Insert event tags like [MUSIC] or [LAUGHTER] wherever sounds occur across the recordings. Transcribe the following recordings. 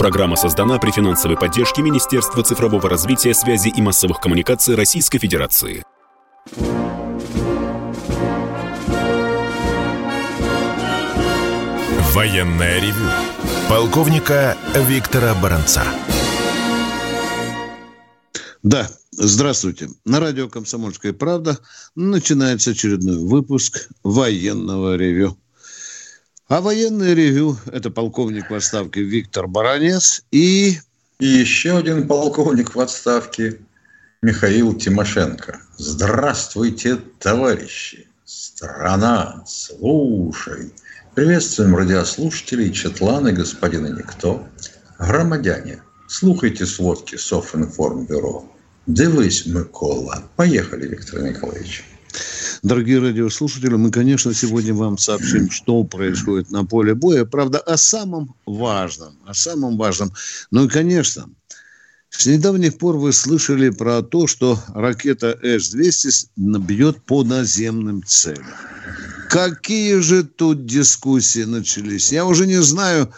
Программа создана при финансовой поддержке Министерства цифрового развития, связи и массовых коммуникаций Российской Федерации. Военная ревю. Полковника Виктора Баранца. Да, здравствуйте. На радио «Комсомольская правда» начинается очередной выпуск военного ревю. А военное ревю – это полковник в отставке Виктор Баранец и... И еще один полковник в отставке Михаил Тимошенко. Здравствуйте, товарищи! Страна, слушай! Приветствуем радиослушателей, четланы, господина Никто. Громадяне, слухайте сводки Софинформбюро. Дивись, Микола. Поехали, Виктор Николаевич. Дорогие радиослушатели, мы, конечно, сегодня вам сообщим, что происходит на поле боя. Правда, о самом важном, о самом важном. Ну и, конечно, с недавних пор вы слышали про то, что ракета С-200 бьет по наземным целям. Какие же тут дискуссии начались? Я уже не знаю,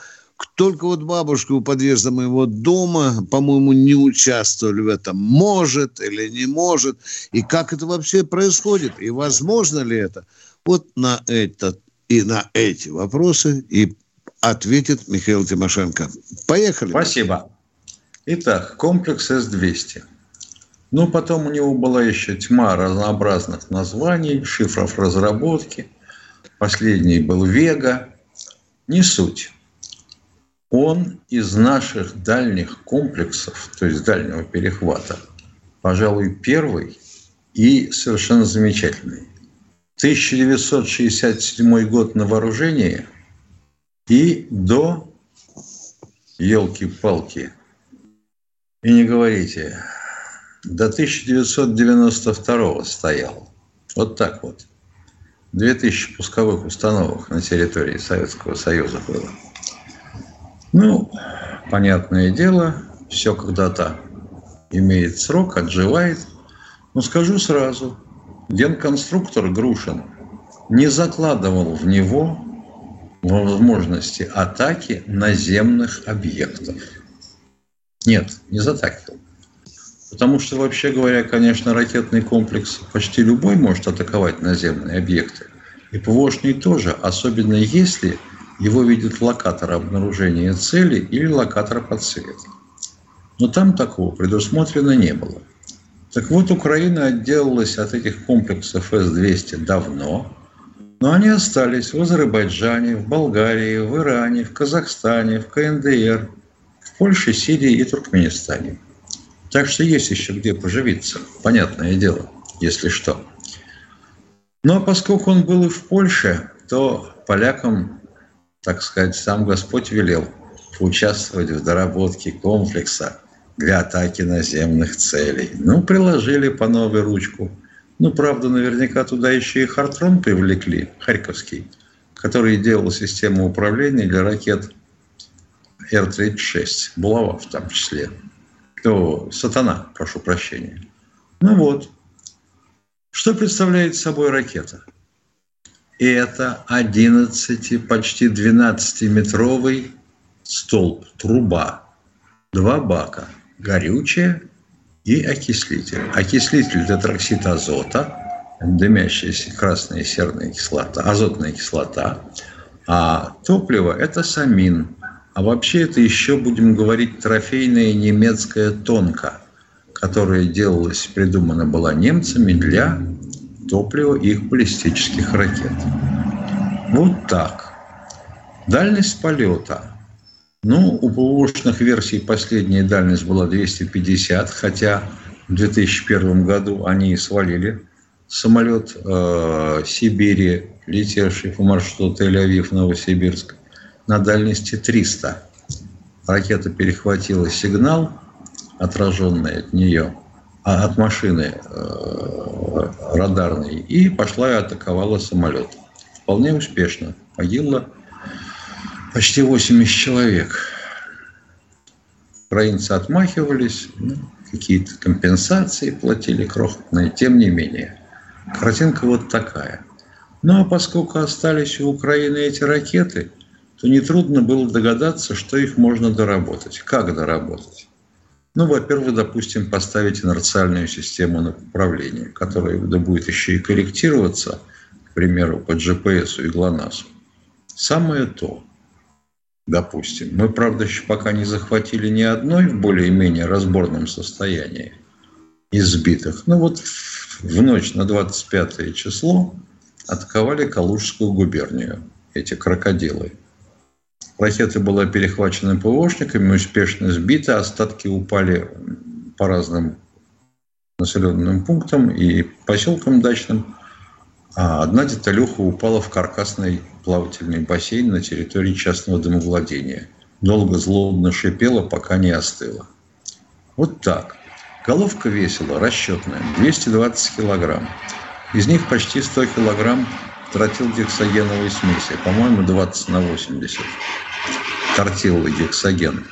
только вот бабушка у подъезда моего дома, по-моему, не участвовали в этом. Может или не может. И как это вообще происходит? И возможно ли это? Вот на это и на эти вопросы и ответит Михаил Тимошенко. Поехали. Спасибо. Итак, комплекс С-200. Ну, потом у него была еще тьма разнообразных названий, шифров разработки. Последний был Вега. Не суть он из наших дальних комплексов, то есть дальнего перехвата, пожалуй, первый и совершенно замечательный. 1967 год на вооружении и до елки-палки. И не говорите, до 1992 стоял. Вот так вот. 2000 пусковых установок на территории Советского Союза было. Ну, понятное дело, все когда-то имеет срок, отживает. Но скажу сразу, генконструктор Грушин не закладывал в него возможности атаки наземных объектов. Нет, не затакивал. Потому что, вообще говоря, конечно, ракетный комплекс почти любой может атаковать наземные объекты. И ПВОшный тоже, особенно если его видит локатор обнаружения цели или локатор по цвету. Но там такого предусмотрено не было. Так вот, Украина отделалась от этих комплексов С-200 давно, но они остались в Азербайджане, в Болгарии, в Иране, в Казахстане, в КНДР, в Польше, Сирии и Туркменистане. Так что есть еще где поживиться, понятное дело, если что. Но поскольку он был и в Польше, то полякам так сказать, сам Господь велел поучаствовать в доработке комплекса для атаки наземных целей. Ну, приложили по новой ручку. Ну, правда, наверняка туда еще и Хартрон привлекли, Харьковский, который делал систему управления для ракет Р-36, Булава в том числе. О, Сатана, прошу прощения. Ну вот. Что представляет собой ракета? Это 11, почти 12-метровый столб, труба, два бака, горючее и окислитель. Окислитель тетроксид азота, дымящаяся красная и серная кислота, азотная кислота, а топливо – это самин. А вообще это еще, будем говорить, трофейная немецкая тонка, которая делалась, придумана была немцами для топлива их баллистических ракет. Вот так. Дальность полета. Ну, у ПВОшных версий последняя дальность была 250, хотя в 2001 году они свалили самолет э, Сибири, летевший по маршруту Тель-Авив-Новосибирск, на дальности 300. Ракета перехватила сигнал, отраженный от нее, а от машины э, радарной, и пошла и атаковала самолет. Вполне успешно. Погибло почти 80 человек. Украинцы отмахивались, ну, какие-то компенсации платили крохотные, тем не менее. Картинка вот такая. Ну а поскольку остались у Украины эти ракеты, то нетрудно было догадаться, что их можно доработать. Как доработать? Ну, во-первых, допустим, поставить инерциальную систему на управление, которая будет еще и корректироваться, к примеру, по GPS и ГЛОНАССу. Самое то, допустим. Мы, правда, еще пока не захватили ни одной в более-менее разборном состоянии избитых. Ну вот в ночь на 25 число атаковали Калужскую губернию, эти крокодилы. Ракета была перехвачена ПВОшниками, успешно сбита, остатки упали по разным населенным пунктам и поселкам дачным. А одна деталюха упала в каркасный плавательный бассейн на территории частного домовладения. Долго злобно шипела, пока не остыла. Вот так. Головка весила, расчетная, 220 килограмм. Из них почти 100 килограмм тратил гексогеновой смеси, по-моему, 20 на 80. Тортиловый гексоген.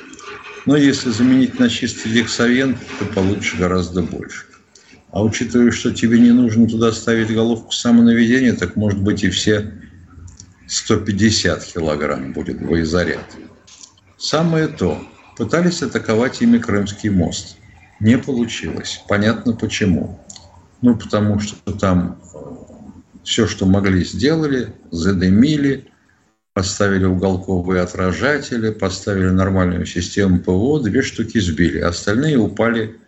Но если заменить на чистый гексоген, то получишь гораздо больше. А учитывая, что тебе не нужно туда ставить головку самонаведения, так может быть и все 150 килограмм будет боезаряд. Самое то. Пытались атаковать ими Крымский мост. Не получилось. Понятно почему. Ну, потому что там э, все, что могли, сделали, задымили, поставили уголковые отражатели, поставили нормальную систему ПВО, две штуки сбили. Остальные упали,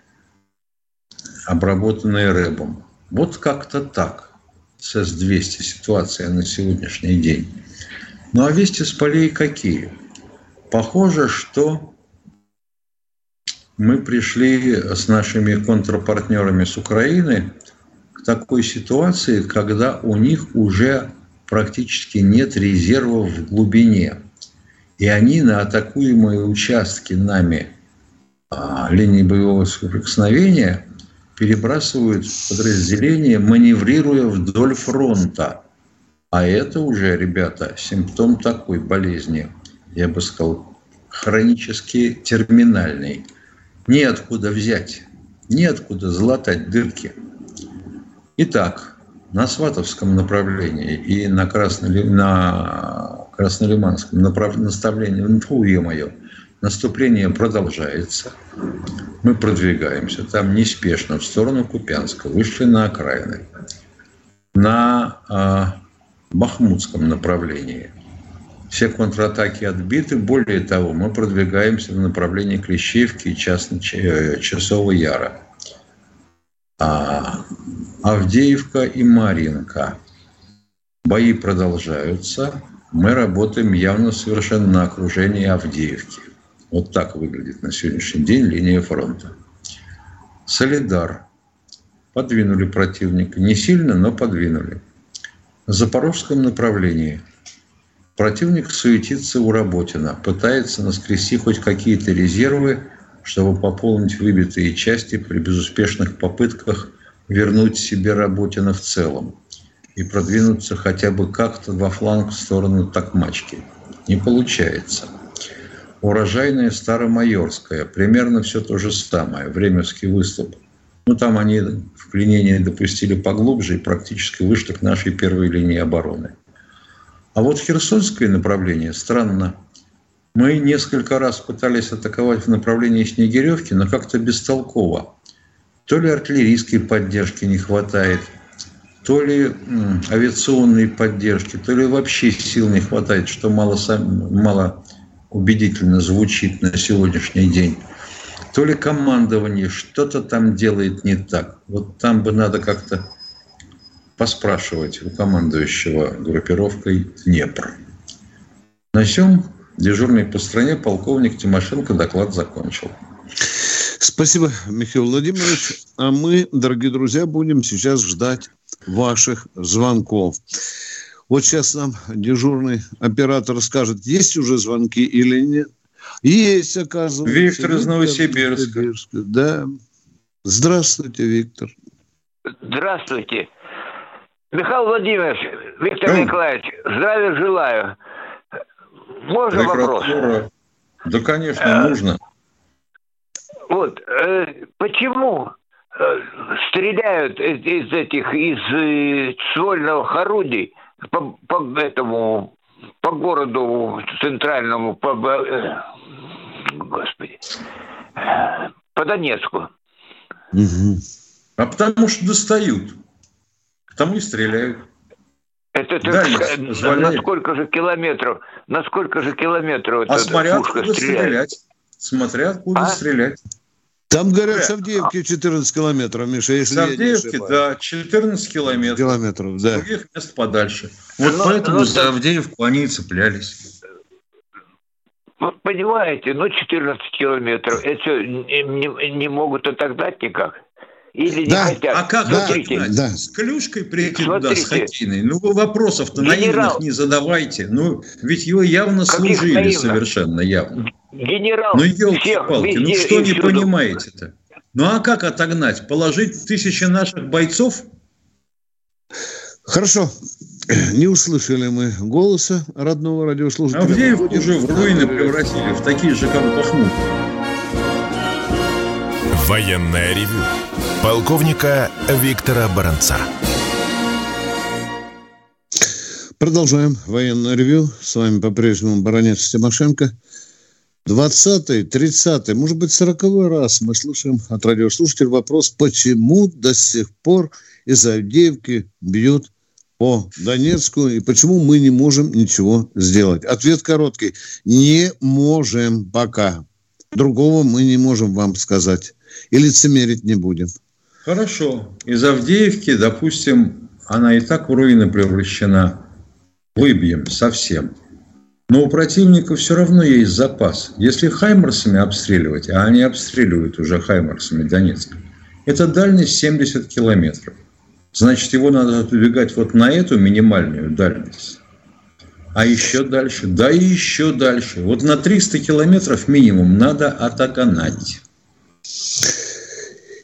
обработанные рэбом. Вот как-то так с С-200 ситуация на сегодняшний день. Ну а вести с полей какие? Похоже, что мы пришли с нашими контрпартнерами с Украины такой ситуации, когда у них уже практически нет резервов в глубине. И они на атакуемые участки нами а, линии боевого соприкосновения перебрасывают подразделения, маневрируя вдоль фронта. А это уже, ребята, симптом такой болезни, я бы сказал, хронически терминальный. Неоткуда взять, неоткуда залатать дырки. Итак, на Сватовском направлении и на, Красноли... на Краснолиманском направ... наставлении, ну, фу, мое, наступление продолжается. Мы продвигаемся там неспешно в сторону Купянска, вышли на окраины. На а, Бахмутском направлении все контратаки отбиты. Более того, мы продвигаемся в направлении Клещевки и Часового Яра. А, Авдеевка и Маринка. Бои продолжаются. Мы работаем явно совершенно на окружении Авдеевки. Вот так выглядит на сегодняшний день линия фронта. Солидар. Подвинули противника. Не сильно, но подвинули. В запорожском направлении противник суетится у Работина, пытается наскрести хоть какие-то резервы, чтобы пополнить выбитые части при безуспешных попытках вернуть себе Работина в целом и продвинуться хотя бы как-то во фланг в сторону Токмачки. Не получается. Урожайная Старомайорская, примерно все то же самое, временский выступ. Ну, там они вклинение допустили поглубже и практически вышли к нашей первой линии обороны. А вот Херсонское направление странно. Мы несколько раз пытались атаковать в направлении Снегиревки, но как-то бестолково. То ли артиллерийской поддержки не хватает, то ли авиационной поддержки, то ли вообще сил не хватает, что мало, мало убедительно звучит на сегодняшний день. То ли командование что-то там делает не так. Вот там бы надо как-то поспрашивать у командующего группировкой Днепр. На всем дежурный по стране полковник Тимошенко доклад закончил. Спасибо, Михаил Владимирович. А мы, дорогие друзья, будем сейчас ждать ваших звонков. Вот сейчас нам дежурный оператор скажет, есть уже звонки или нет. Есть, оказывается. Виктор из Новосибирска. Новосибирска. Да. Здравствуйте, Виктор. Здравствуйте. Михаил Владимирович, Виктор ну, Николаевич, здравия желаю. Можно вопрос? Да, конечно, э, нужно. Вот, э, почему э, стреляют из этих, из э, ствольных орудий по, по этому по городу центральному, по, э, господи, по Донецку. Угу. А потому что достают. Потому и стреляют. Это да, на, на сколько же километров? На сколько же километров а смотря откуда стреляет? стрелять. Смотря откуда а? стрелять. Там, говорят, в Савдеевке 14 километров, Миша, если Савдеевке, да, 14 километров. Километров, да. Других мест подальше. Вот но, ну, поэтому но, ну, за Авдеевку они и цеплялись. Вот понимаете, ну 14 километров, это не, не, не могут отогнать никак. Или да. не хотят. А как Смотрите. Да. С клюшкой прийти туда, с хоккейной? Ну, вы вопросов-то наивных не задавайте. Ну, ведь его явно Каких служили наивных? совершенно явно. Генерал ну, елки-палки, ну что не понимаете-то? Ну, а как отогнать? Положить тысячи наших бойцов? Хорошо. Не услышали мы голоса родного радиослушателя. Авдеевку уже в руины превратили, в такие же, как Бахмут. Военная ревю полковника Виктора Баранца. Продолжаем военное ревю. С вами по-прежнему баронец Тимошенко. 20-й, 30-й, может быть, 40 раз мы слышим от радиослушателя вопрос, почему до сих пор из Авдеевки бьют по Донецку и почему мы не можем ничего сделать. Ответ короткий. Не можем пока. Другого мы не можем вам сказать. И лицемерить не будем. Хорошо. Из Авдеевки, допустим, она и так в руины превращена. Выбьем совсем. Но у противника все равно есть запас. Если хаймарсами обстреливать, а они обстреливают уже хаймарсами Донецк, это дальность 70 километров. Значит, его надо отодвигать вот на эту минимальную дальность. А еще дальше, да и еще дальше. Вот на 300 километров минимум надо отогнать.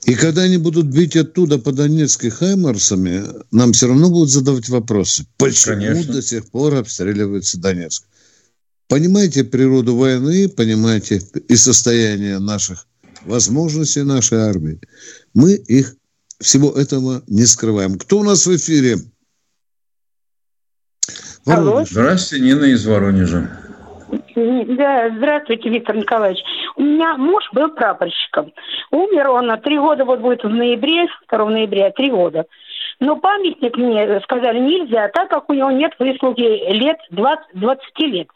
И когда они будут бить оттуда по Донецкой Хаймарсами, нам все равно будут задавать вопросы. Почему Конечно. до сих пор обстреливается Донецк? Понимаете природу войны, понимаете и состояние наших возможностей нашей армии. Мы их всего этого не скрываем. Кто у нас в эфире? Здравствуйте, Нина из Воронежа. Да, здравствуйте, Виктор Николаевич. У меня муж был прапорщиком. Умер он на три года, вот будет в ноябре, 2 ноября, три года. Но памятник мне сказали нельзя, так как у него нет выслуги лет 20, 20 лет.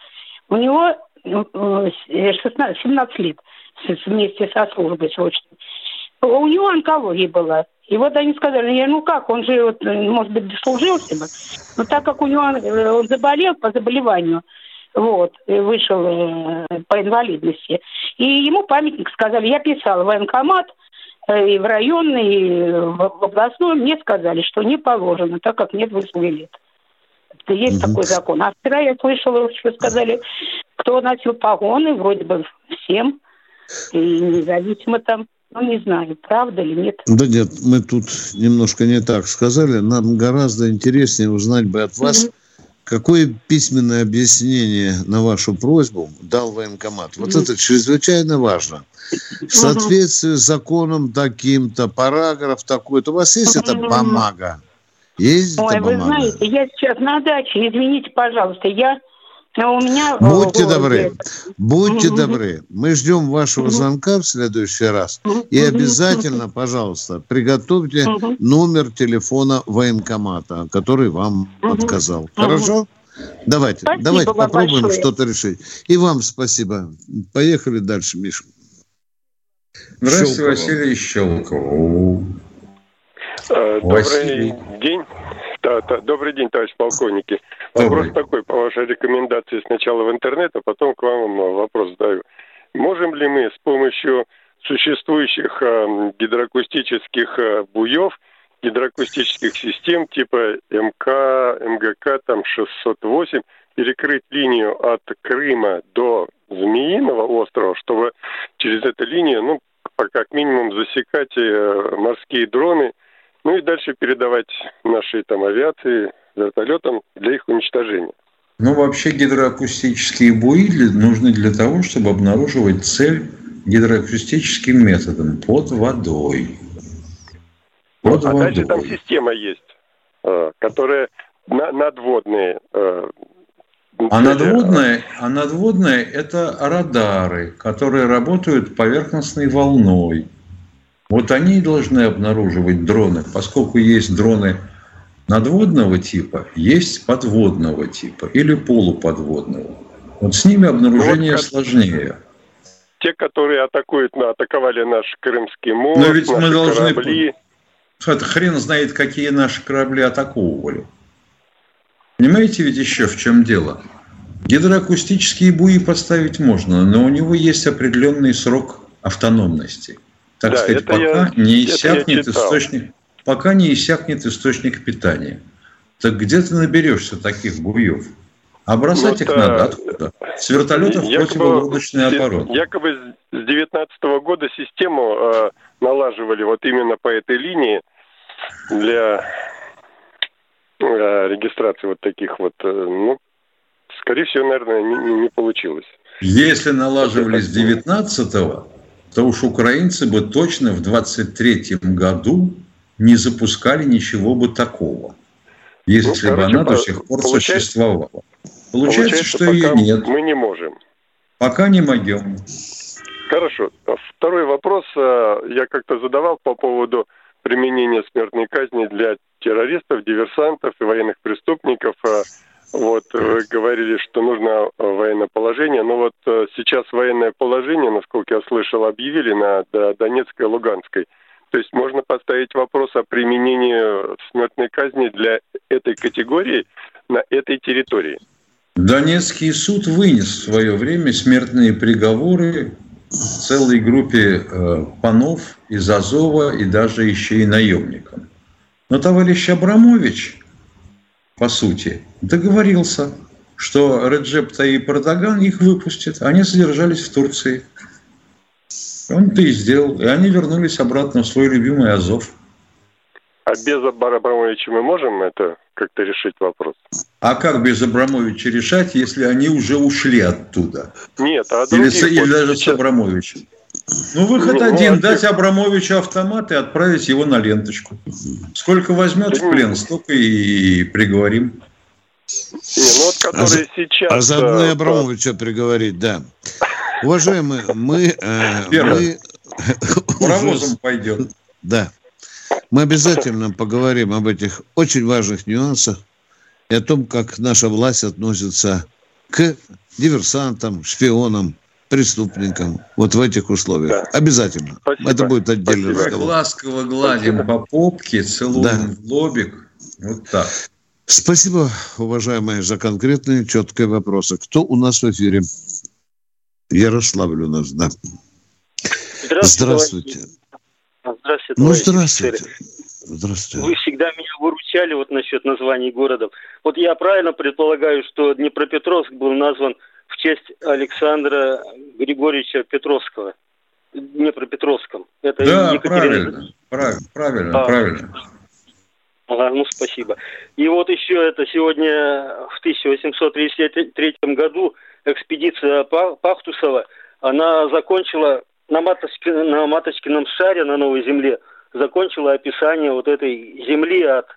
У него 16, 17 лет вместе со службой срочной. У него онкология была. И вот они сказали, ну как, он же, вот, может быть, дослужился бы. Но так как у него э, он заболел по заболеванию, вот, вышел э, по инвалидности. И ему памятник сказали, я писала в военкомат, э, и в районный, и в областной, мне сказали, что не положено, так как нет выслуги лет. Есть угу. такой закон. А вчера я слышала, что сказали, кто носил погоны, вроде бы всем, и независимо там, ну, не знаю, правда или нет. Да нет, мы тут немножко не так сказали. Нам гораздо интереснее узнать бы от вас, угу Какое письменное объяснение на вашу просьбу дал военкомат? Вот это чрезвычайно важно. В соответствии с законом таким-то, параграф такой-то, у вас есть эта бумага? Есть Ой, эта бумага? вы знаете, я сейчас на даче, извините, пожалуйста, я а у меня... Будьте добры, будьте добры. Мы ждем вашего звонка в следующий раз. И обязательно, пожалуйста, приготовьте номер телефона военкомата, который вам отказал. Хорошо? Давайте, спасибо давайте попробуем что-то решить. И вам спасибо. Поехали дальше, Миша. Здравствуйте. Василий Щелков. Э, добрый Василий. день. Да, да, добрый день, товарищ полковники. Добрый. Вопрос такой, по вашей рекомендации сначала в интернет, а потом к вам вопрос задаю. Можем ли мы с помощью существующих э, гидроакустических э, буев, гидроакустических систем типа МК, МГК там 608 перекрыть линию от Крыма до Змеиного острова, чтобы через эту линию, ну, как минимум засекать э, морские дроны – ну и дальше передавать нашей там авиации, вертолетам для их уничтожения. Ну, вообще гидроакустические буи нужны для того, чтобы обнаруживать цель гидроакустическим методом под водой. Под ну, а водой. дальше там система есть, э, которая надводные, э, А надводная, а надводная – это радары, которые работают поверхностной волной. Вот они должны обнаруживать дроны, поскольку есть дроны надводного типа, есть подводного типа или полуподводного. Вот с ними обнаружение вот сложнее. Те, которые атакуют, на, атаковали наш Крымский мост, Но ведь мы должны... корабли. Хрен знает, какие наши корабли атаковывали. Понимаете ведь еще в чем дело? Гидроакустические буи поставить можно, но у него есть определенный срок автономности. Так да, сказать, пока я, не иссякнет источник, пока не иссякнет источник питания. Так где ты наберешься таких буев? А бросать ну, их надо откуда? С вертолетов якобы, противолодочной обороны. Якобы с 2019 года систему э, налаживали вот именно по этой линии для э, регистрации вот таких вот, э, ну, скорее всего, наверное, не, не получилось. Если налаживали с 19-го, то уж украинцы бы точно в 23-м году не запускали ничего бы такого, если ну, короче, бы она до сих пор существовала. Получается, получается что ее нет. Мы не можем. Пока не могем. Хорошо. Второй вопрос э, я как-то задавал по поводу применения смертной казни для террористов, диверсантов и военных преступников. Э, вот вы говорили, что нужно военное положение, но вот э, сейчас военное положение, насколько я слышал, объявили на Донецкой и Луганской. То есть можно поставить вопрос о применении смертной казни для этой категории на этой территории. Донецкий суд вынес в свое время смертные приговоры целой группе э, панов из Азова и даже еще и наемникам. Но товарищ Абрамович, по сути, договорился, что Реджеп Таип Эрдоган их выпустит. Они содержались в Турции. Он это и сделал. И они вернулись обратно в свой любимый Азов. А без Абрамовича мы можем это как-то решить вопрос? А как без Абрамовича решать, если они уже ушли оттуда? Нет, а или, с, или даже сейчас... с Абрамовичем? Ну, выход ну, один. Дать Абрамовичу автомат и отправить его на ленточку. Сколько возьмет в плен, столько и приговорим. Не, ну вот, которые а, сейчас... А заодно и Абрамовича приговорить, да. Уважаемые, мы... Э. Мы... Паровозом [LAUGHS] пойдет. Да. Мы обязательно поговорим об этих очень важных нюансах и о том, как наша власть относится к диверсантам, шпионам, преступникам вот в этих условиях. Да. Обязательно. Спасибо. Это будет отдельный Спасибо. разговор. Ласково гладим Спасибо. по попке, целуем да. в лобик. Вот так. Спасибо, уважаемые, за конкретные, четкие вопросы. Кто у нас в эфире? Ярославль у нас, да. Здравствуйте. Здравствуйте. Ну, здравствуйте. Здравствуйте. Вы всегда меня выручали вот насчет названий городов. Вот я правильно предполагаю, что Днепропетровск был назван честь Александра Григорьевича Петровского. Днепропетровском. Это да, Екатерина... правильно, правильно, а, правильно. Ага, ну спасибо. И вот еще это сегодня в 1833 году экспедиция Пахтусова, она закончила на, Маточки, на Маточкином шаре на Новой Земле, закончила описание вот этой земли от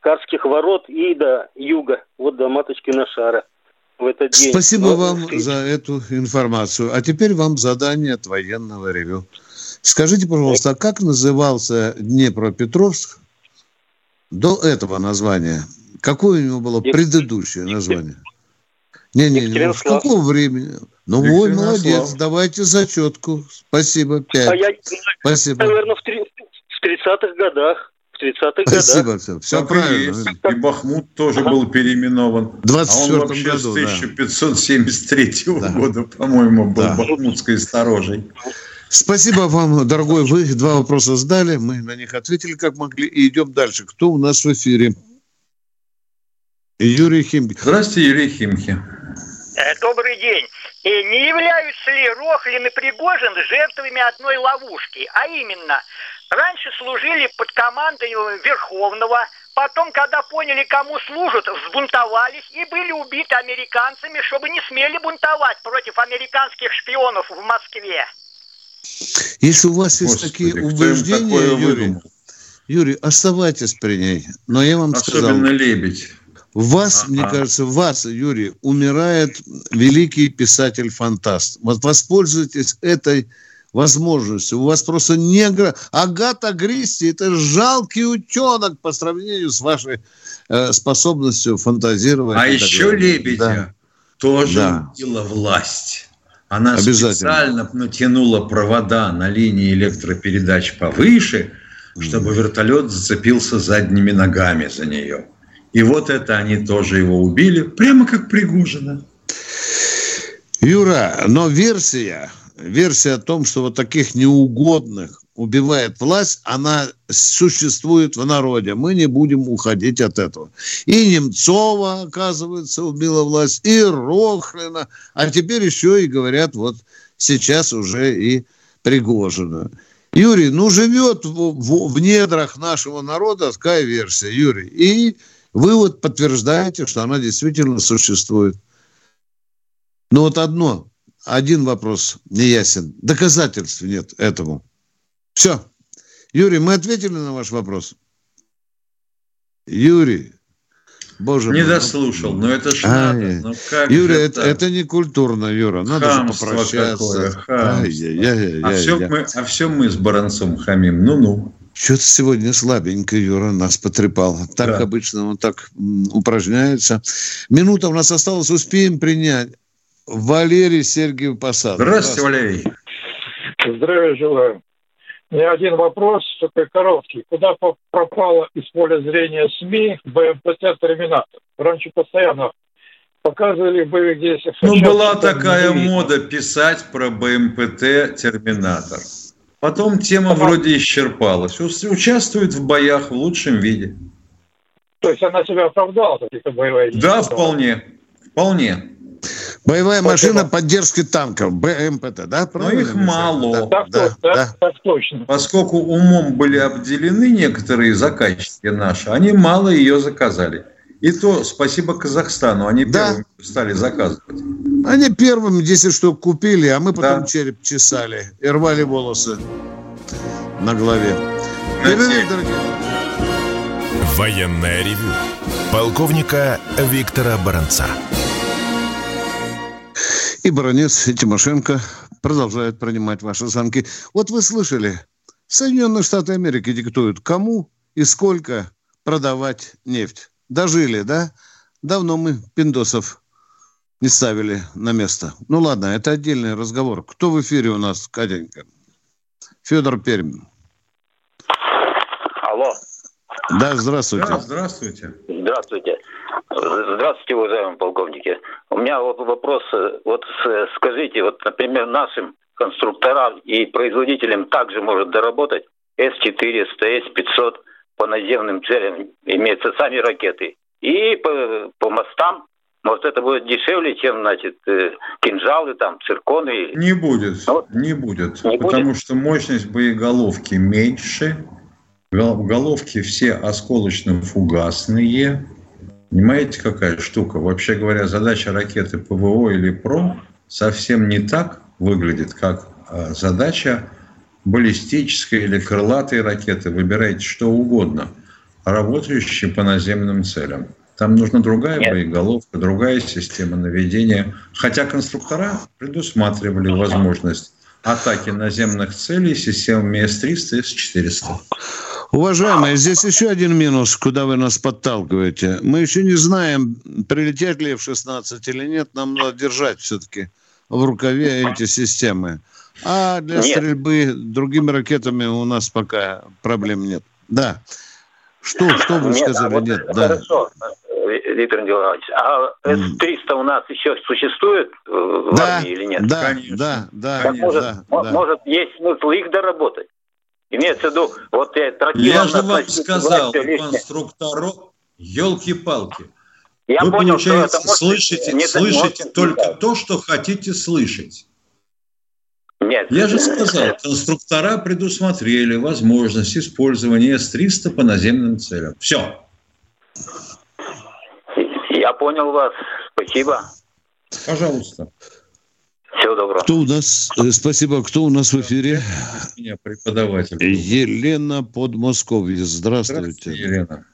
Карских ворот и до юга, вот до Маточкина шара в этот день. Спасибо Но, вам встреч. за эту информацию. А теперь вам задание от военного ревю. Скажите, пожалуйста, а как назывался Днепропетровск до этого названия? Какое у него было предыдущее название? Не-не-не, в каком времени? Ну вот, молодец, давайте зачетку. Спасибо, пять. А я, Спасибо. Наверное, в 30-х годах. В 30-х Спасибо, годах. все, все правильно. Есть. И Бахмут тоже ага. был переименован. В 24 а он вообще году, с 1573 да. года, по-моему, был да. Бахмутской сторожей. Спасибо вам, дорогой. Вы два вопроса сдали, мы на них ответили как могли. И идем дальше. Кто у нас в эфире? Юрий Химки. Здравствуйте, Юрий Химки. Э, добрый день. И не являются ли Рохлин и Пригожин жертвами одной ловушки? А именно, раньше служили под командой Верховного, потом, когда поняли, кому служат, взбунтовались и были убиты американцами, чтобы не смели бунтовать против американских шпионов в Москве. Если у вас есть Господи, такие убеждения, Юрий, Юрий, оставайтесь при ней. Но я вам Особенно сказал... лебедь. В вас, ага. мне кажется, в вас, Юрий, умирает великий писатель-фантаст. Вот воспользуйтесь этой возможностью. У вас просто не... Агата Гристи – это жалкий утенок по сравнению с вашей э, способностью фантазировать. А еще Лебедя да. тоже да. убила власть. Она специально натянула провода на линии электропередач повыше, чтобы вертолет зацепился задними ногами за нее. И вот это они тоже его убили, прямо как Пригожина. Юра, но версия, версия о том, что вот таких неугодных убивает власть, она существует в народе. Мы не будем уходить от этого. И Немцова, оказывается, убила власть, и Рохлина, а теперь еще и говорят, вот сейчас уже и Пригожина. Юрий, ну живет в, в, в недрах нашего народа такая версия, Юрий. И вы вот подтверждаете, что она действительно существует. Но вот одно, один вопрос не ясен. Доказательств нет этому. Все. Юрий, мы ответили на ваш вопрос. Юрий, Боже не мой, ну, дослушал, но это ж а, надо. Ну, как Юра, это, это не культурно, Юра. Надо Хамство же попрощаться. Какое, ай, я, я, я, а, все Мы, а все мы с Баранцом хамим. Ну-ну. Что-то сегодня слабенько Юра нас потрепал. Так да. обычно он так упражняется. Минута у нас осталось, успеем принять. Валерий Сергеев Посад. Здравствуйте, Валерий. Здравия желаю. Не один вопрос, такой короткий. Куда пропало из поля зрения СМИ БМПТ «Терминатор»? Раньше постоянно показывали в боевых действиях. Ну, была такая мода писать про БМПТ «Терминатор». Потом тема вроде исчерпалась. Участвует в боях в лучшем виде. То есть она себя оправдала, какие-то боевые Да, вполне. Вполне. Боевая Спасибо. машина поддержки танков, БМПТ, да? Но их мало. Да, да, да, да. Так точно. Поскольку умом были обделены некоторые заказчики наши, они мало ее заказали. И то спасибо Казахстану, они да. первыми стали заказывать. Они первыми 10 штук купили, а мы потом да. череп чесали и рвали волосы на голове. Дорогие. Военная ревю. Полковника Виктора Баранца. И баронец и Тимошенко продолжают принимать ваши звонки. Вот вы слышали, Соединенные Штаты Америки диктуют, кому и сколько продавать нефть дожили, да? Давно мы пиндосов не ставили на место. Ну ладно, это отдельный разговор. Кто в эфире у нас, Катенька? Федор Пермь. Алло. Да, здравствуйте. Да, здравствуйте. Здравствуйте. Здравствуйте, уважаемые полковники. У меня вот вопрос. Вот скажите, вот, например, нашим конструкторам и производителям также может доработать С-400, С-500 по наземным целям, имеются сами ракеты. И по, по мостам, может, это будет дешевле, чем, значит, э, кинжалы, там, цирконы. Не будет, ну, не будет, не потому будет? что мощность боеголовки меньше, головки все осколочно-фугасные. Понимаете, какая штука? Вообще говоря, задача ракеты ПВО или ПРО совсем не так выглядит, как а, задача баллистической или крылатой ракеты, выбирайте что угодно, работающие по наземным целям. Там нужна другая Нет. боеголовка, другая система наведения. Хотя конструктора предусматривали возможность атаки наземных целей системами С-300 и С-400. Уважаемые, здесь еще один минус, куда вы нас подталкиваете. Мы еще не знаем, прилетят ли F-16 или нет. Нам надо держать все-таки в рукаве эти системы. А для нет. стрельбы другими ракетами у нас пока проблем нет. Да. Что, что вы нет, сказали? А вот нет, хорошо. да. Виктор Николаевич, а С-300 у нас еще существует в да, армии или нет? Да, конечно. да, да. Так, может, да, да. может, есть смысл их доработать? Имеется в виду, вот я Я же вам сказал, конструктору, елки-палки. Я Вы, понял, получается, что это слышите, не слышите только то, что хотите слышать. Нет. Я же сказал, конструктора предусмотрели возможность использования С-300 по наземным целям. Все. Я понял вас. Спасибо. Пожалуйста. Всего доброго. Кто у нас? Э, спасибо. Кто у нас в эфире? Меня преподаватель. Елена Подмосковье. Здравствуйте. Здравствуйте, Елена.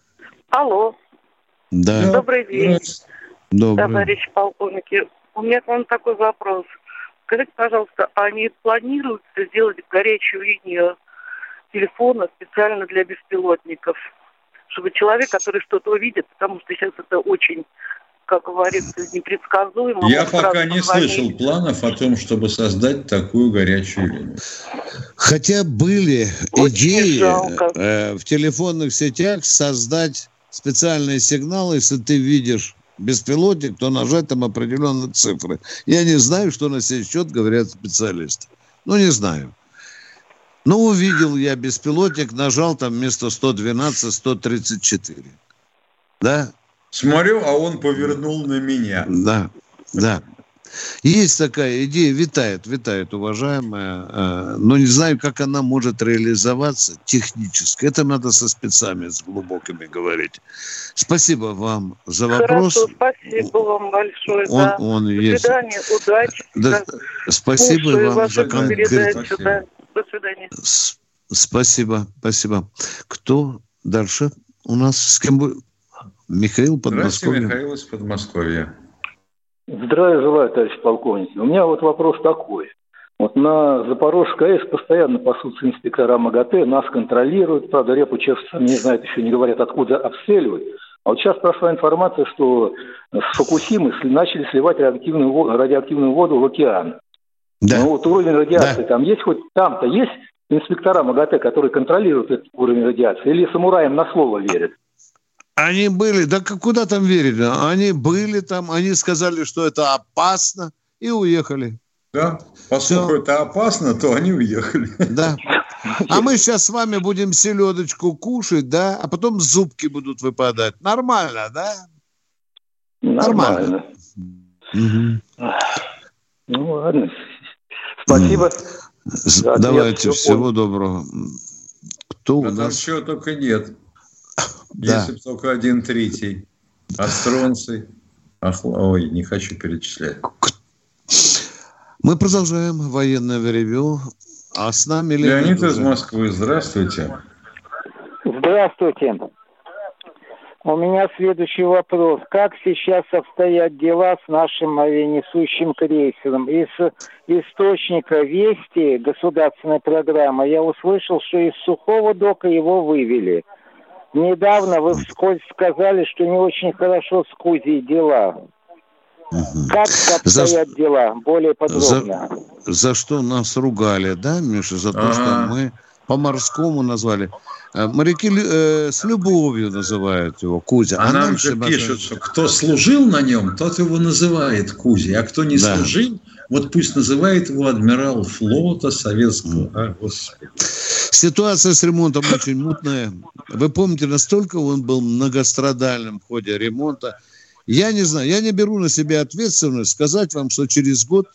Алло. Да. Добрый день, Добрый. товарищ полковники. У меня к вам такой вопрос. Скажите, пожалуйста, а не планируется сделать горячую линию телефона специально для беспилотников? Чтобы человек, который что-то увидит, потому что сейчас это очень, как говорится, непредсказуемо. Я он пока не позвонит. слышал планов о том, чтобы создать такую горячую линию. Хотя были Очень идеи жалко. э, в телефонных сетях создать специальные сигналы, если ты видишь беспилотник, то нажать там определенные цифры. Я не знаю, что на сей счет говорят специалисты. Ну, не знаю. Ну, увидел я беспилотник, нажал там вместо 112 134. Да? Смотрю, а он повернул на меня. Да, да. Есть такая идея, витает, витает, уважаемая, э, но не знаю, как она может реализоваться технически. Это надо со спецами, с глубокими говорить. Спасибо вам за вопрос. Хорошо, спасибо вам большое. Он- да. он До есть. свидания, удачи. Да, Да. спасибо Слушаю вам за конкрет- передачу. Да. До свидания. С- Спасибо, спасибо. Кто дальше у нас? С кем вы? Михаил Здравствуйте, Подмосковье. Михаил из Подмосковья. Здравия желаю, товарищ полковник. У меня вот вопрос такой. Вот на Запорожской АЭС постоянно пасутся инспектора МАГАТЭ, нас контролируют, правда, репу честно не знают, еще не говорят, откуда обстреливают. А вот сейчас прошла информация, что с Фукусимы начали сливать радиоактивную, во- радиоактивную воду в океан. Да. Ну вот уровень радиации там есть хоть там-то есть инспектора МАГАТЭ, которые контролируют этот уровень радиации, или самураям на слово верят? Они были, да как- куда там верить? Они были там, они сказали, что это опасно, и уехали. Да, поскольку это опасно, то они уехали. Да. [LAUGHS] А мы сейчас с вами будем селедочку кушать, да, а потом зубки будут выпадать. Нормально, да? Нормально. Мгм. Ну ладно. Спасибо. Давайте, всего доброго. Кто у нас? чего только нет. Да. Если бы только один третий. Астронцы. Ах, ой, не хочу перечислять. Мы продолжаем военное ревю. А с нами Леонид из уже? Москвы, здравствуйте. Здравствуйте. У меня следующий вопрос. Как сейчас обстоят дела с нашим авианесущим крейсером? Из источника Вести, государственной программы, я услышал, что из сухого дока его вывели. Недавно вы вскользь сказали, что не очень хорошо с Кузей дела. Как обстоят дела? Более подробно. За, за что нас ругали, да, Миша? За то, что Ага. мы по-морскому назвали. Э, Моряки э, с любовью называют его Кузя. А нам все же пишут, что кто служил на нем, тот его называет Кузи, а кто не Да. служил, вот пусть называет его адмирал флота советского. А, господи. Ситуация с ремонтом очень мутная. Вы помните, настолько он был многострадальным в ходе ремонта. Я не знаю, я не беру на себя ответственность сказать вам, что через год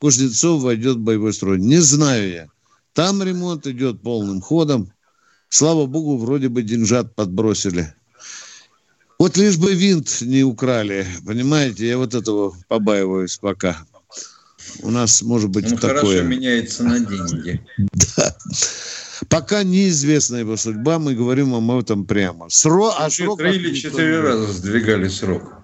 Кузнецов войдет в боевой строй. Не знаю я. Там ремонт идет полным ходом. Слава богу, вроде бы деньжат подбросили. Вот лишь бы винт не украли, понимаете, я вот этого побаиваюсь пока. У нас может быть Он такое. хорошо меняется на деньги. [LAUGHS] Да. Пока неизвестна его судьба, мы говорим об этом прямо. Сро... А сроков три или четыре раза сдвигали срок.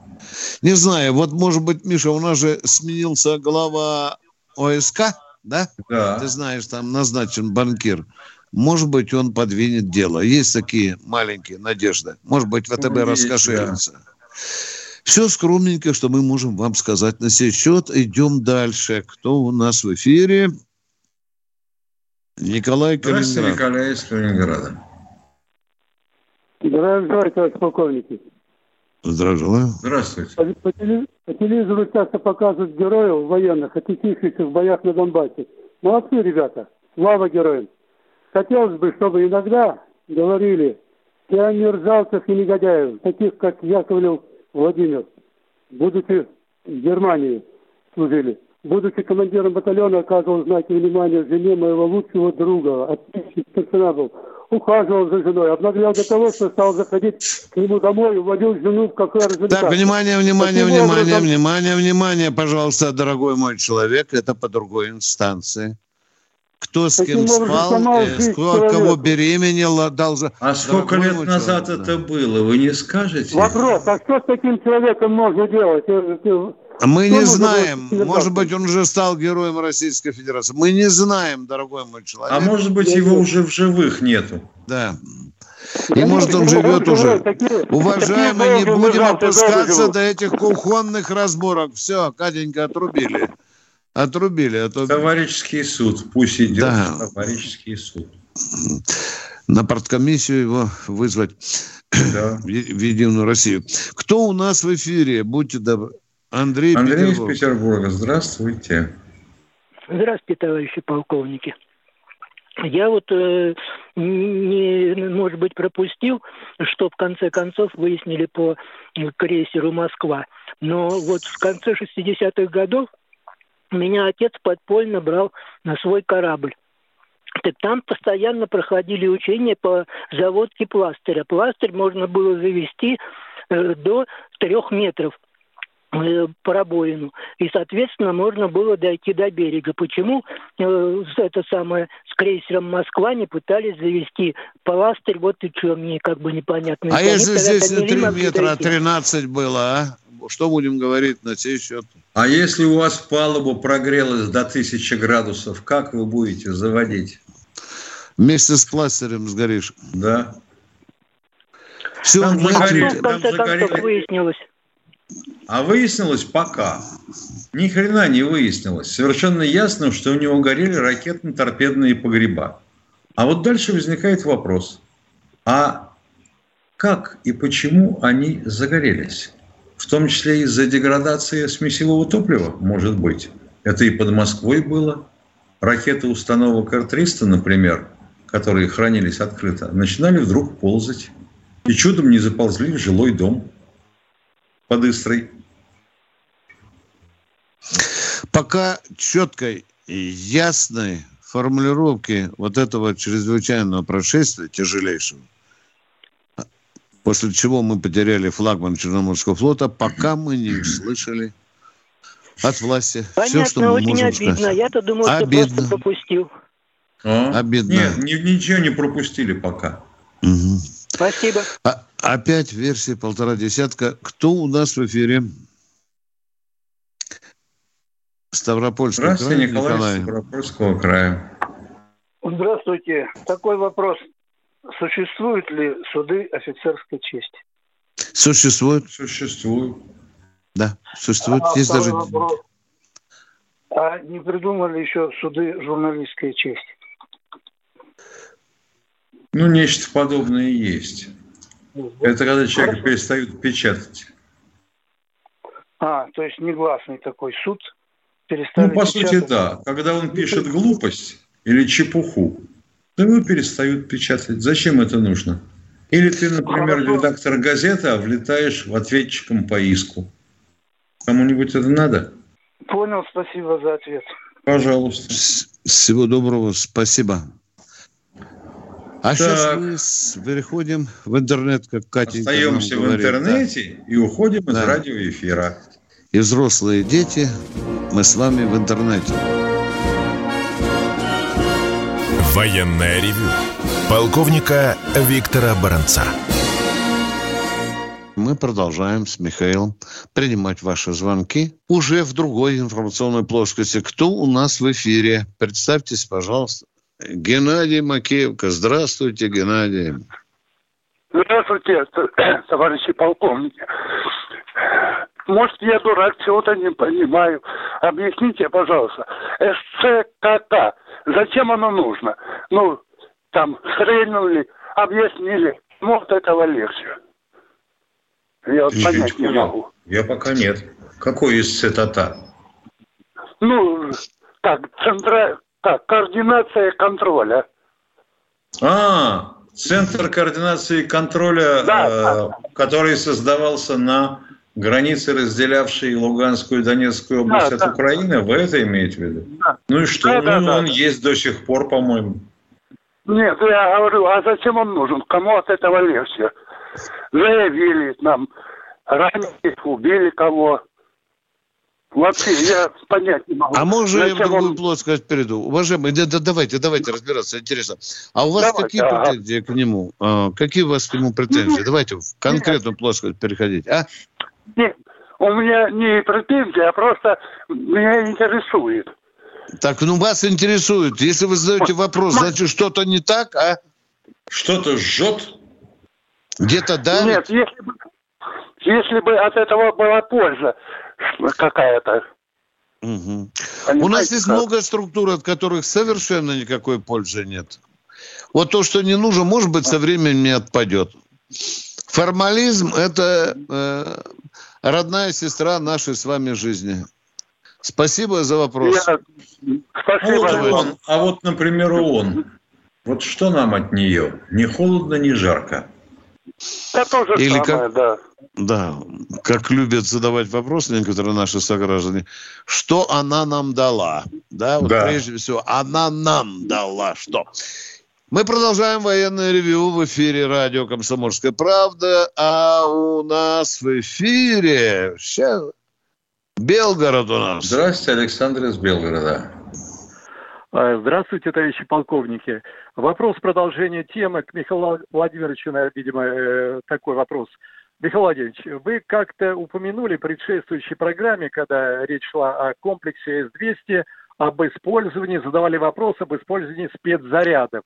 Не знаю, вот может быть, Миша, у нас же сменился глава ОСК, да? Да. Ты знаешь, там назначен банкир. Может быть, он подвинет дело. Есть такие маленькие надежды. Может быть, ВТБ Ну, раскошелится. Все скромненько, что мы можем вам сказать на сей счет. Идем дальше. Кто у нас в эфире? Николай Здравствуйте, Калининград. Николай из Калининграда. Здравствуйте, товарищ полковники. Здравствуйте. Здравствуйте. По, по теле- по телевизору часто показывают героев военных, отечившихся в боях на Донбассе. Молодцы, ребята. Слава героям. Хотелось бы, чтобы иногда говорили о мерзавцев и негодяев, таких как Яковлев Владимир, будучи в Германии служили. Будучи командиром батальона, оказывал знаки внимания жене моего лучшего друга, отличный старшина был. Ухаживал за женой, обнаглел до того, что стал заходить к нему домой и уводил жену в кафе Так, внимание, внимание, Таким внимание, образом- внимание, внимание, пожалуйста, дорогой мой человек, это по другой инстанции. Кто с кем спал, э, кого беременел, дал за... А сколько лет человек, назад да. это было, вы не скажете? Вопрос, а что с таким человеком можно делать? Мы что не знаем. Может быть, он уже стал героем Российской Федерации. Мы не знаем, дорогой мой человек. А может быть, его уже в живых нету. Да. И может он живет уже. Уважаемые, не будем опускаться до этих кухонных разборок. Все, Катенька, отрубили. Отрубили. А то... Товарищеский суд. Пусть идет да. товарищеский суд. На парткомиссию его вызвать да. в Единую Россию. Кто у нас в эфире? Будьте добры. Андрей, Андрей Петербург. из Петербурга. Здравствуйте. Здравствуйте, товарищи полковники. Я вот, э, не, может быть, пропустил, что в конце концов выяснили по крейсеру «Москва». Но вот в конце 60-х годов меня отец подпольно брал на свой корабль. Так там постоянно проходили учения по заводке пластыря. Пластырь можно было завести э, до трех метров пробоину. И, соответственно, можно было дойти до берега. Почему э, это самое с крейсером «Москва» не пытались завести пластырь? Вот и что мне как бы непонятно. А если здесь не 3 метра, а 13 было, а? Что будем говорить на сей счет? А если у вас палуба прогрелась до 1000 градусов, как вы будете заводить? Вместе с пластырем сгоришь. Да. Все, там загорели, а в конце концов выяснилось? А выяснилось пока. Ни хрена не выяснилось. Совершенно ясно, что у него горели ракетно-торпедные погреба. А вот дальше возникает вопрос. А как и почему они загорелись? В том числе из-за деградации смесевого топлива, может быть. Это и под Москвой было. Ракеты установок Р-300, например, которые хранились открыто, начинали вдруг ползать. И чудом не заползли в жилой дом под Истрой. Пока четкой и ясной формулировки вот этого чрезвычайного происшествия, тяжелейшего, после чего мы потеряли флагман Черноморского флота, пока мы не услышали от власти Понятно, все, что мы очень можем обидно. сказать. Я-то думал, обидно. что просто пропустил. А? Обидно. Нет, ничего не пропустили пока. Угу. Спасибо. А, опять версия полтора десятка. Кто у нас в эфире? Ставропольский Здравствуйте, край. Николай, Николай. Ставропольского края. Здравствуйте. Такой вопрос. Существуют ли суды офицерской чести? Существуют. Существуют. Да, существуют. А Есть даже... Вопрос. А не придумали еще суды журналистской чести? Ну, нечто подобное есть. Это когда человек перестают печатать. А, то есть негласный такой суд перестали Ну, по печатать. сути, да. Когда он пишет глупость или чепуху, то его перестают печатать. Зачем это нужно? Или ты, например, редактор газеты, а влетаешь в ответчиком по иску. Кому-нибудь это надо? Понял, спасибо за ответ. Пожалуйста. Всего доброго, спасибо. А так. сейчас мы переходим в интернет, как Катя Остаемся в интернете да. и уходим да. из радиоэфира. И взрослые дети, мы с вами в интернете. Военная ревю. Полковника Виктора Баранца. Мы продолжаем с Михаилом принимать ваши звонки уже в другой информационной плоскости. Кто у нас в эфире? Представьтесь, пожалуйста. Геннадий Макеевка. Здравствуйте, Геннадий. Здравствуйте, [CLEARS THROAT] товарищи полковники. Может, я дурак, чего-то не понимаю. Объясните, пожалуйста. СЦКК, зачем оно нужно? Ну, там, стрельнули, объяснили. Может, этого легче. Я вот понять не могу. Я пока нет. Какой из цитата? Ну, так, центра, так, координация контроля. А, Центр координации контроля, да, э, да. который создавался на границе, разделявшей Луганскую и Донецкую область да, от да, Украины, вы это имеете в виду? Да. Ну и что? Да, ну, да, он да. есть до сих пор, по-моему. Нет, я говорю, а зачем он нужен? Кому от этого легче? Заявили нам, ранили, убили кого. Вообще, я понять не могу. А можно я в другую он- плоскость перейду? Уважаемые, да, да, давайте, давайте разбираться, интересно. А у вас Давайте, какие ага. претензии к нему? А, какие у вас к нему претензии? Давайте в конкретную плоскость переходить. А? Нет, у меня не претензии, а просто меня интересует. Так, ну вас интересует. Если вы задаете вопрос, значит что-то не так, а? Что-то жжет? Где-то да? Нет, если бы, если бы от этого была польза какая-то. Мгм. У нас есть как? много структур, от которых совершенно никакой пользы нет. Вот то, что не нужно, может быть, со временем не отпадет. Формализм – это э, родная сестра нашей с вами жизни. Спасибо за вопрос. А вот он, а вот, например, он. Вот что нам от нее? Не холодно, не жарко. Да то же Или самое, как- да. Да, как любят задавать вопрос некоторые наши сограждане, что она нам дала? Да, вот Да. прежде всего, она нам дала что? Мы продолжаем военное ревю в эфире радио «Комсомольская правда», а у нас в эфире сейчас Белгород у нас. Здравствуйте, Александр из Белгорода. А, Здравствуйте, товарищи полковники. Вопрос продолжения темы к Михаилу Владимировичу, видимо, э, такой вопрос. Михаил Владимирович, вы как-то упомянули в предшествующей программе, когда речь шла о комплексе С-200, об использовании, задавали вопрос об использовании спецзарядов.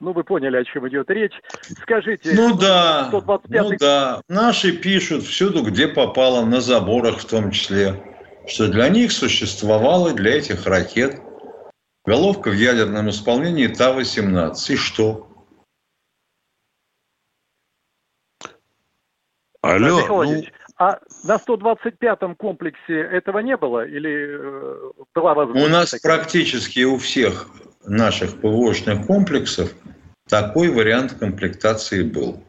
Ну, вы поняли, о чем идет речь. Скажите, Ну да, 125 ну да. Наши пишут всюду, где попало, на заборах в том числе, что для них существовала для этих ракет головка в ядерном исполнении Та-18. И что? Алло, Михаил ну, а на 125-м комплексе этого не было? Или э, была возможность? У нас такая? практически у всех наших ПВОшных комплексов такой вариант комплектации был.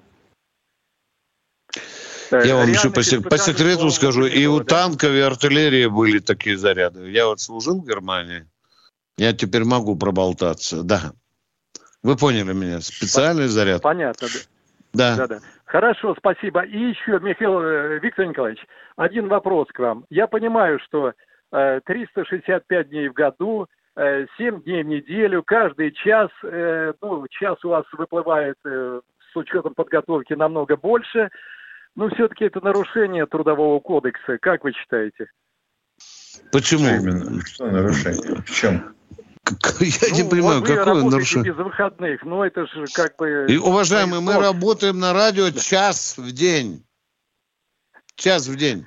я вам еще по, сек- по секрету скажу, и у да? танков, и артиллерии были такие заряды. Я вот служил в Германии, я теперь могу проболтаться, да. Вы поняли меня, специальный заряд. Понятно, да. Да. Да, да. Хорошо, спасибо. И еще, Михаил э, Виктор Николаевич, один вопрос к вам. Я понимаю, что э, 365 дней в году, э, 7 дней в неделю, каждый час, э, ну, час у вас выплывает э, с учетом подготовки намного больше, но все-таки это нарушение трудового кодекса. Как вы считаете? Почему? Именно. Что нарушение? В чем? [LAUGHS] Я не Ну, понимаю, вот какое нарушение? без выходных, ну это же как бы... И, уважаемые, мы работаем на радио час в день. Час в день.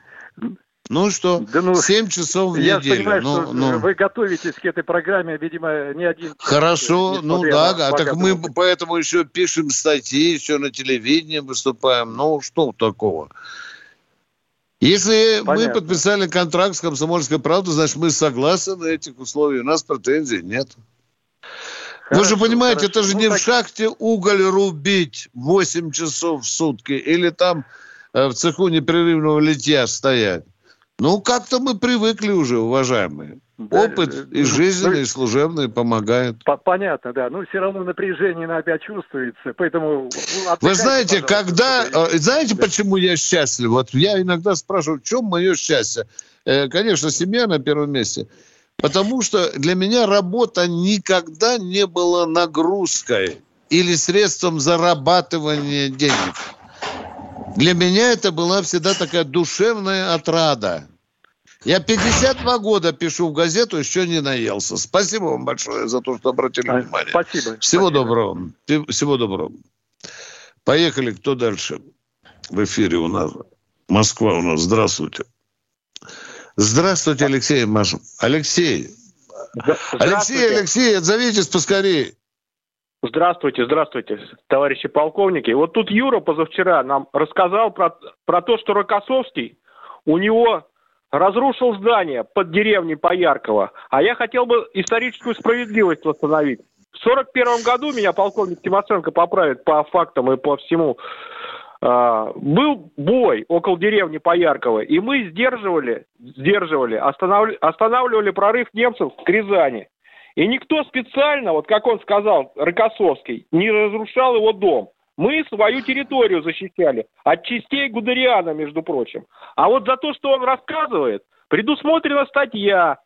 Ну что, Да ну, 7 часов в Я неделю. понимаю, Ну, что ну. вы готовитесь к этой программе, видимо, не один час, Хорошо, ну да, а так мы поэтому еще пишем статьи, еще на телевидении выступаем. Ну, что такого? Если мы Понятно. подписали контракт с «Комсомольской правдой», значит, мы согласны на этих условиях. У нас претензий нет. Вы же Хорошо, понимаете, хорошо. это же Ну, не в так- шахте уголь рубить 8 часов в сутки или там э, в цеху непрерывного литья стоять. Ну, как-то мы привыкли уже, уважаемые. Да, Опыт э, и ну, жизненный, ну, и служебный помогает. По- Понятно, да. Но все равно напряжение на опять чувствуется, поэтому... ну, Вы знаете, когда... э, Знаете, почему я счастлив? Вот я иногда спрашиваю, в чем мое счастье? Э, Конечно, семья на первом месте. Потому что для меня работа никогда не была нагрузкой или средством зарабатывания денег. Для меня это была всегда такая душевная отрада. Я 52 года пишу в газету, еще не наелся. Спасибо вам большое за то, что обратили А, внимание. Спасибо. Всего спасибо. доброго. Всего доброго. Поехали. Кто дальше? В эфире у нас. Москва у нас. Здравствуйте. Здравствуйте, Алексей Маша. Алексей. Алексей, Алексей, отзовитесь поскорее. Здравствуйте, здравствуйте, товарищи полковники. Вот тут Юра позавчера нам рассказал про, про то, что Рокоссовский у него разрушил здание под деревней Поярково. А я хотел бы историческую справедливость восстановить. В 41 году меня полковник Тимошенко поправит по фактам и по всему. А, был бой около деревни Поярково, и мы сдерживали, сдерживали, останавли- останавливали прорыв немцев к Рязани. И никто специально, вот как он сказал, Рокоссовский, не разрушал его дом. Мы свою территорию защищали от частей Гудериана, между прочим. А вот за то, что он рассказывает, предусмотрена статья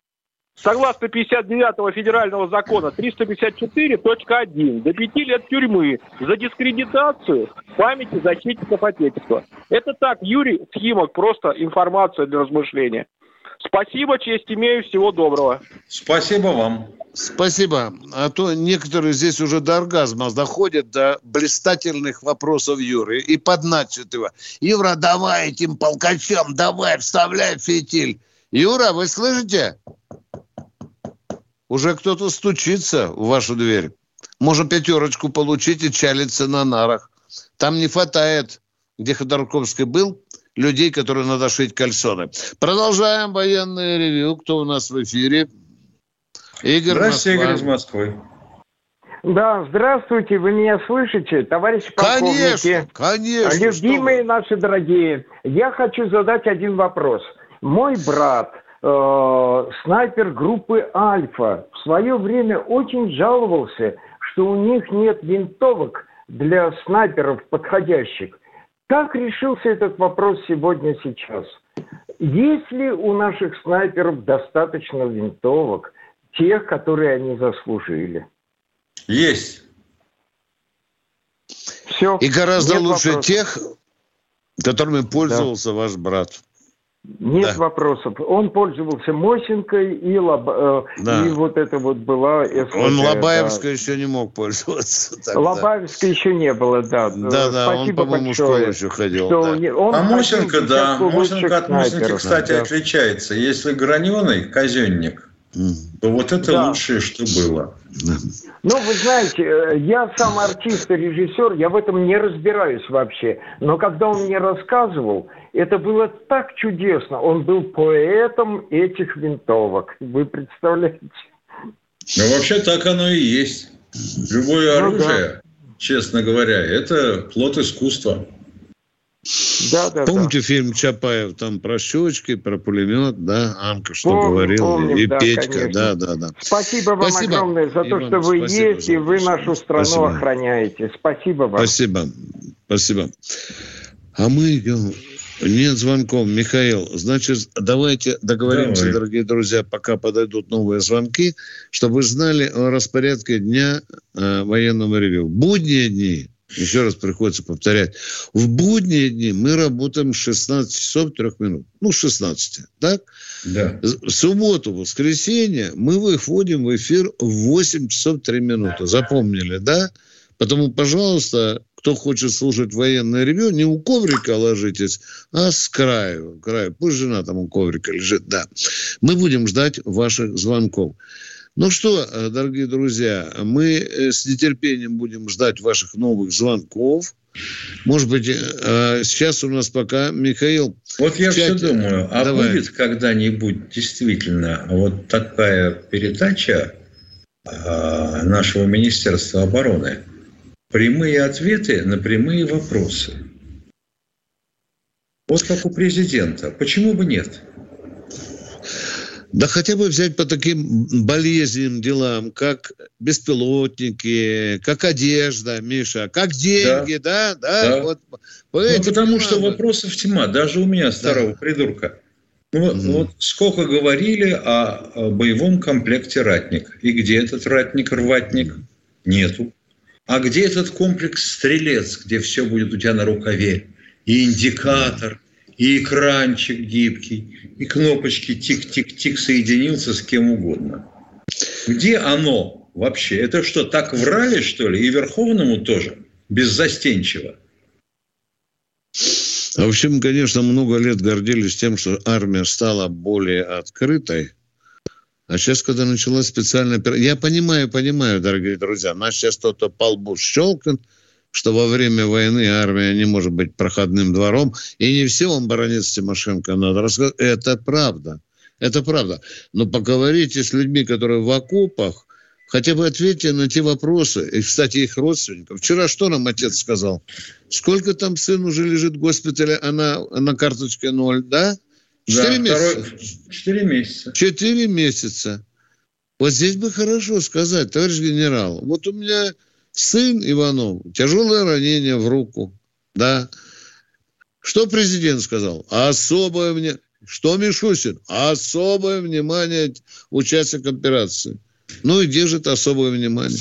согласно 59-го федерального закона 354.1 до 5 лет тюрьмы за дискредитацию памяти защитников Отечества. Это так, Юрий Схимок, просто информация для размышления. Спасибо, честь имею, всего доброго. Спасибо вам. Спасибо. А то некоторые здесь уже до оргазма доходят, до блистательных вопросов Юры и подначат его. Юра, давай этим полкачам, давай, вставляй фитиль. Юра, вы слышите? Уже кто-то стучится в вашу дверь. Можно пятерочку получить и чалиться на нарах. Там не хватает, где Ходорковский был, людей, которые надо шить кальсоны. Продолжаем военное ревю. Кто у нас в эфире? Игорь Здравствуйте, Москва. Игорь из Москвы. Да, здравствуйте, вы меня слышите, товарищи полковники? Конечно, конечно. Любимые наши дорогие, я хочу задать один вопрос. Мой брат, э, снайпер группы «Альфа», в свое время очень жаловался, что у них нет винтовок для снайперов подходящих. Как решился этот вопрос сегодня сейчас? Есть ли у наших снайперов достаточно винтовок, тех, которые они заслужили? Есть. Все. И гораздо Нет лучше вопросов. тех, которыми пользовался да. ваш брат. Нет да. вопросов. Он пользовался Мосинкой и, Лоб... Э, да. и вот это вот была СВТ. Он Лобаевской да. еще не мог пользоваться. Тогда. Лобаевской еще не было, да. Да, да, Спасибо он, по-моему, в школу еще ходил. Что да. он а Мосинка, да. Мосинка от Мосинки, кстати, да. отличается. Если граненый казенник, то вот это да. лучшее, что было. Ну, вы знаете, э, я сам артист и режиссер, я в этом не разбираюсь вообще. Но когда он мне рассказывал, это было так чудесно. Он был поэтом этих винтовок. Вы представляете? Ну, вообще так оно и есть. Любое ну, оружие, да. честно говоря, это плод искусства. Да, да, Помните да. фильм Чапаев там про щечки, про пулемет, да, Анка что помню, говорил, помню, и да, Петька, конечно. да, да, да. Спасибо вам спасибо. огромное за то, что вы есть, и вы нашу страну спасибо. охраняете. Спасибо вам. Спасибо, спасибо. А мы идем нет звонков. Михаил, значит, давайте договоримся, Давай. дорогие друзья, пока подойдут новые звонки, чтобы вы знали о распорядке дня э, военного ревю. Будние дни, еще раз приходится повторять, в будние дни мы работаем с 16 часов 3 минут. Ну, 16, так? Да. В субботу, воскресенье мы выходим в эфир в 8 часов 3 минуты. Запомнили, да? Потому, пожалуйста, кто хочет слушать военное ревю, не у коврика ложитесь, а с краю. краю. Пусть жена там у коврика лежит, да. Мы будем ждать ваших звонков. Ну что, э, дорогие друзья, мы э, с нетерпением будем ждать ваших новых звонков. Может быть, э, сейчас у нас пока Михаил. Вот я все думаю, а Давай. будет когда-нибудь действительно вот такая передача нашего Министерства обороны? Прямые ответы на прямые вопросы. Вот как у президента. Почему бы нет? Да хотя бы взять по таким болезненным делам, как беспилотники, как одежда, Миша, как деньги, да, да, да. да? Вот, ну, потому что вопросов тьма, даже у меня старого да. придурка. Ну, угу. вот сколько говорили о, о боевом комплекте «Ратник». И где этот «Ратник», Нету. А где этот комплекс «Стрелец», где все будет у тебя на рукаве? И индикатор, и экранчик гибкий, и кнопочки тик-тик-тик соединился с кем угодно. Где оно вообще? Это что, так врали, что ли? И Верховному тоже? Беззастенчиво. В общем, конечно, много лет гордились тем, что армия стала более открытой – а сейчас, когда началась специальная операция... Я понимаю, понимаю, дорогие друзья, нас сейчас кто-то по лбу щелкнет, что во время войны армия не может быть проходным двором, и не все вам, баронец Тимошенко, надо рассказать. Это правда. Это правда. Но поговорите с людьми, которые в окопах, хотя бы ответьте на те вопросы. И, кстати, их родственников. Вчера что нам отец сказал? Сколько там сын уже лежит в госпитале, а на, на карточке ноль, да? Четыре да, месяца. Четыре месяца. Четыре месяца. Вот здесь бы хорошо сказать, товарищ генерал, вот у меня сын Иванов, тяжелое ранение в руку, да. Что президент сказал? Особое мне... Что Мишустин? Особое внимание участникам операции. Ну и держит особое внимание.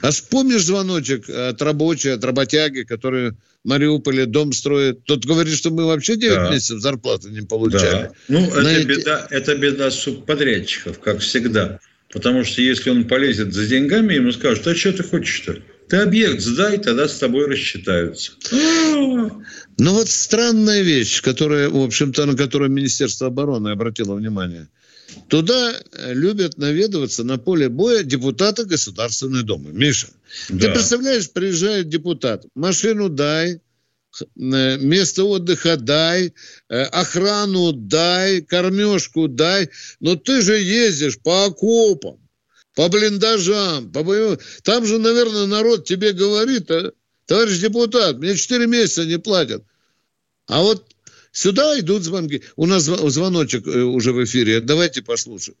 А вспомнишь звоночек от рабочей, от работяги, которые в Мариуполе дом строят? Тот говорит, что мы вообще 9 да. месяцев зарплаты не получали. Да. Ну, Знаете... это беда, это беда субподрядчиков, как всегда. Потому что если он полезет за деньгами, ему скажут, а что ты хочешь-то? Ты объект сдай, тогда с тобой рассчитаются. Ну вот странная вещь, которая, в общем-то, на которую Министерство обороны обратило внимание – Туда э, любят наведываться на поле боя депутаты Государственной Думы. Миша, да. ты представляешь, приезжает депутат, машину дай, э, место отдыха дай, э, охрану дай, кормежку дай, но ты же ездишь по окопам, по блиндажам, по боевым... Там же, наверное, народ тебе говорит, товарищ депутат, мне 4 месяца не платят. А вот Сюда идут звонки. У нас звоночек э, уже в эфире. Давайте послушаем.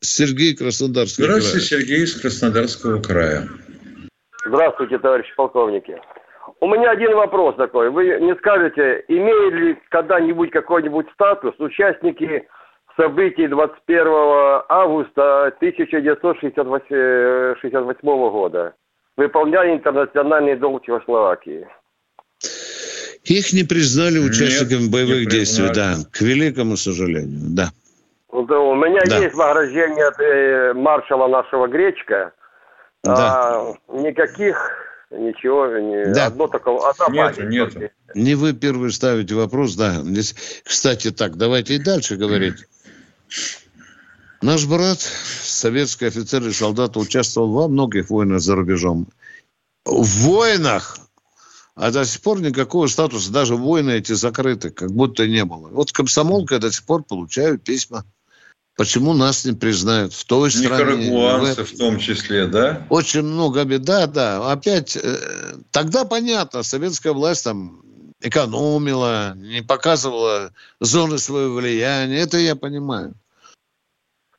Сергей Краснодарский Здравствуйте, край. Сергей из Краснодарского края. Здравствуйте, товарищи полковники. У меня один вопрос такой. Вы не скажете, имеют ли когда-нибудь какой-нибудь статус участники событий 21 августа 1968 года, выполняя интернациональный долг Чехословакии? Их не признали участниками Нет, боевых действий, да, к великому сожалению, да. Да, у меня да. есть награждение от э, маршала нашего Гречка. Да. А, никаких, ничего, не, да. одно такого, одна нет, нет. Не вы первый ставите вопрос, да. Кстати, так, давайте и дальше говорить. Наш брат, советский офицер и солдат, участвовал во многих войнах за рубежом. В войнах а до сих пор никакого статуса, даже войны эти закрыты, как будто не было. Вот комсомолка до сих пор получают письма. Почему нас не признают в той стране? Никарагуанцы в, в том числе, да? Очень много беда, да. Опять, э, тогда понятно, советская власть там экономила, не показывала зоны своего влияния. Это я понимаю.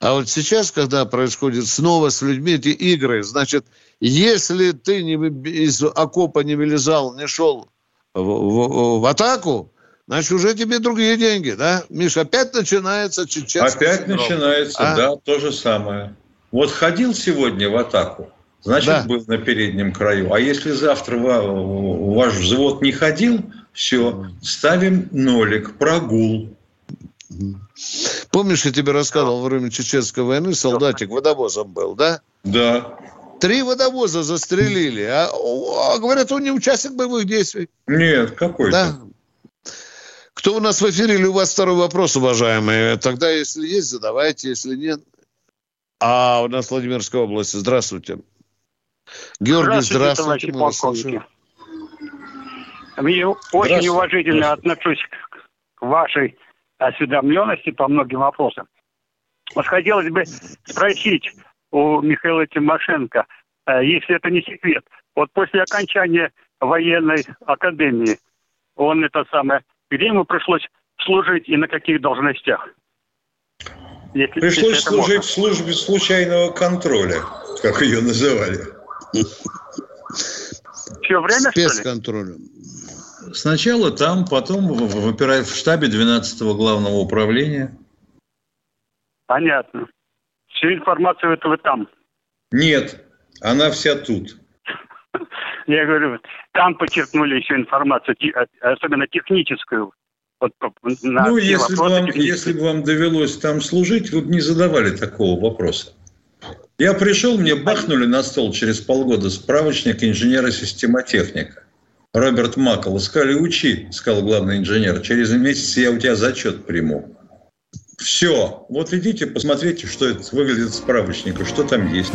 А вот сейчас, когда происходит снова с людьми эти игры, значит, если ты не, из окопа не вылезал, не шел в, в, в атаку, значит, уже тебе другие деньги, да? Миш, опять начинается чеченский Опять синдром. начинается, а? да, то же самое. Вот ходил сегодня в атаку, значит, да. был на переднем краю. А если завтра ваш взвод не ходил, все, ставим нолик, прогул. Помнишь, я тебе рассказывал во время Чеченской войны, солдатик водовозом был, да? Да. Три водовоза застрелили, а, а говорят, он не участник боевых действий. Нет, какой Да. Кто у нас в эфире или у вас второй вопрос, уважаемые? Тогда, если есть, задавайте, если нет. А у нас Владимирская область. Здравствуйте. Георгий, здравствуйте. здравствуйте полковники. очень уважительно отношусь к вашей осведомленности по многим вопросам. Вот хотелось бы спросить у Михаила Тимошенко, э, если это не секрет, вот после окончания военной академии, он это самое, где ему пришлось служить и на каких должностях? Если, Пришлось если служить можно. в службе случайного контроля, как ее называли. Все время, Спецконтролем. Сначала там, потом в, в, в штабе 12-го главного управления. Понятно. Всю информацию это вы там? Нет, она вся тут. [LAUGHS] Я говорю, там подчеркнули еще информацию, особенно техническую. Вот, на ну, если бы, вам, если бы вам довелось там служить, вы бы не задавали такого вопроса. Я пришел, мне бахнули на стол через полгода справочник инженера-системотехника. Роберт Маккл. Сказали, учи, сказал главный инженер. Через месяц я у тебя зачет приму. Все. Вот идите, посмотрите, что это выглядит справочника, что там есть.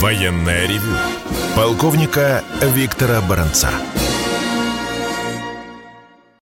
Военная ревю. Полковника Виктора Баранца.